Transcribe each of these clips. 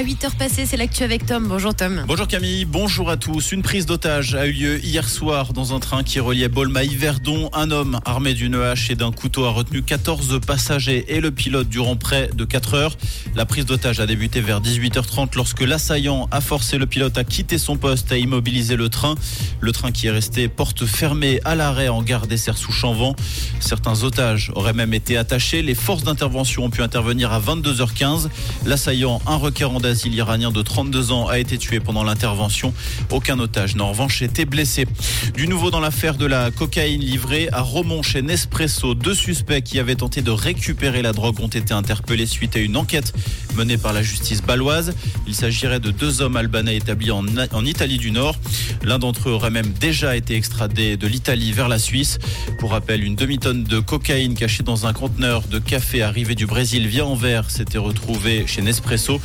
À 8h passées, c'est l'actu avec Tom. Bonjour Tom. Bonjour Camille, bonjour à tous. Une prise d'otage a eu lieu hier soir dans un train qui reliait Bolmaï-Verdon. Un homme armé d'une hache et d'un couteau a retenu 14 passagers et le pilote durant près de 4 heures. La prise d'otage a débuté vers 18h30 lorsque l'assaillant a forcé le pilote à quitter son poste et à immobiliser le train. Le train qui est resté porte fermée à l'arrêt en gare des Serres sous Chanvent. Certains otages auraient même été attachés. Les forces d'intervention ont pu intervenir à 22h15. L'assaillant, un requérant d'asile iranien de 32 ans a été tué pendant l'intervention. Aucun otage n'a en revanche été blessé. Du nouveau dans l'affaire de la cocaïne livrée à Romont chez Nespresso, deux suspects qui avaient tenté de récupérer la drogue ont été interpellés suite à une enquête menée par la justice baloise. Il s'agirait de deux hommes albanais établis en, en Italie du Nord. L'un d'entre eux aurait même déjà été extradé de l'Italie vers la Suisse. Pour rappel, une demi-tonne de cocaïne cachée dans un conteneur de café arrivé du Brésil via Anvers s'était retrouvée chez Nespresso.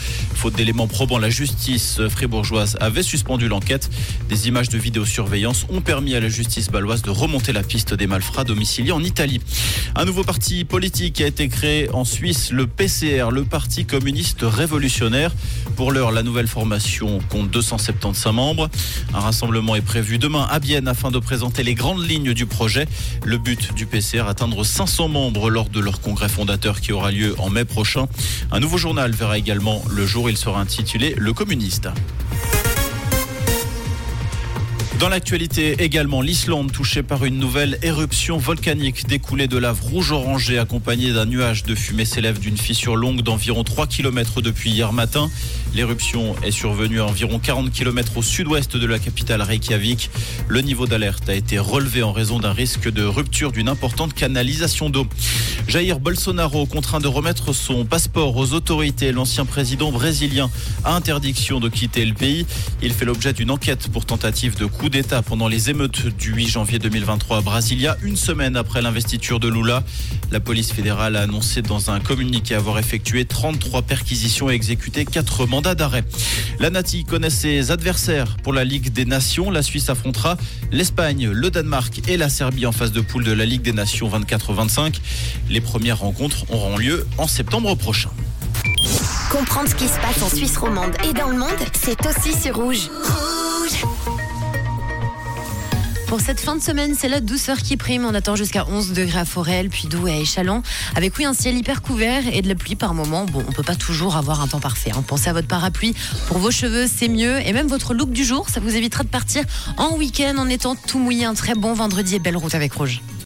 D'éléments probants, la justice fribourgeoise avait suspendu l'enquête. Des images de vidéosurveillance ont permis à la justice baloise de remonter la piste des malfrats domiciliés en Italie. Un nouveau parti politique a été créé en Suisse, le PCR, le Parti communiste révolutionnaire. Pour l'heure, la nouvelle formation compte 275 membres. Un rassemblement est prévu demain à Bienne afin de présenter les grandes lignes du projet. Le but du PCR, atteindre 500 membres lors de leur congrès fondateur qui aura lieu en mai prochain. Un nouveau journal verra également le jour. Sera intitulé Le communiste. Dans l'actualité également, l'Islande touchée par une nouvelle éruption volcanique découlée de lave rouge-orangée accompagnée d'un nuage de fumée s'élève d'une fissure longue d'environ 3 km depuis hier matin. L'éruption est survenue à environ 40 km au sud-ouest de la capitale Reykjavik. Le niveau d'alerte a été relevé en raison d'un risque de rupture d'une importante canalisation d'eau. Jair Bolsonaro contraint de remettre son passeport aux autorités. L'ancien président brésilien a interdiction de quitter le pays. Il fait l'objet d'une enquête pour tentative de coup d'État pendant les émeutes du 8 janvier 2023 à Brasilia, une semaine après l'investiture de Lula. La police fédérale a annoncé dans un communiqué avoir effectué 33 perquisitions et exécuté 4 mandats d'arrêt. La Nati connaît ses adversaires pour la Ligue des Nations. La Suisse affrontera l'Espagne, le Danemark et la Serbie en phase de poule de la Ligue des Nations 24-25. Les premières rencontres auront lieu en septembre prochain. Comprendre ce qui se passe en Suisse romande et dans le monde, c'est aussi sur Rouge. Rouge pour cette fin de semaine, c'est la douceur qui prime. On attend jusqu'à 11 degrés à Forel, puis Doux et à Échalon. Avec oui, un ciel hyper couvert et de la pluie par moment. Bon, on peut pas toujours avoir un temps parfait. Hein. Pensez à votre parapluie. Pour vos cheveux, c'est mieux. Et même votre look du jour, ça vous évitera de partir en week-end en étant tout mouillé. Un très bon vendredi et belle route avec Rouge.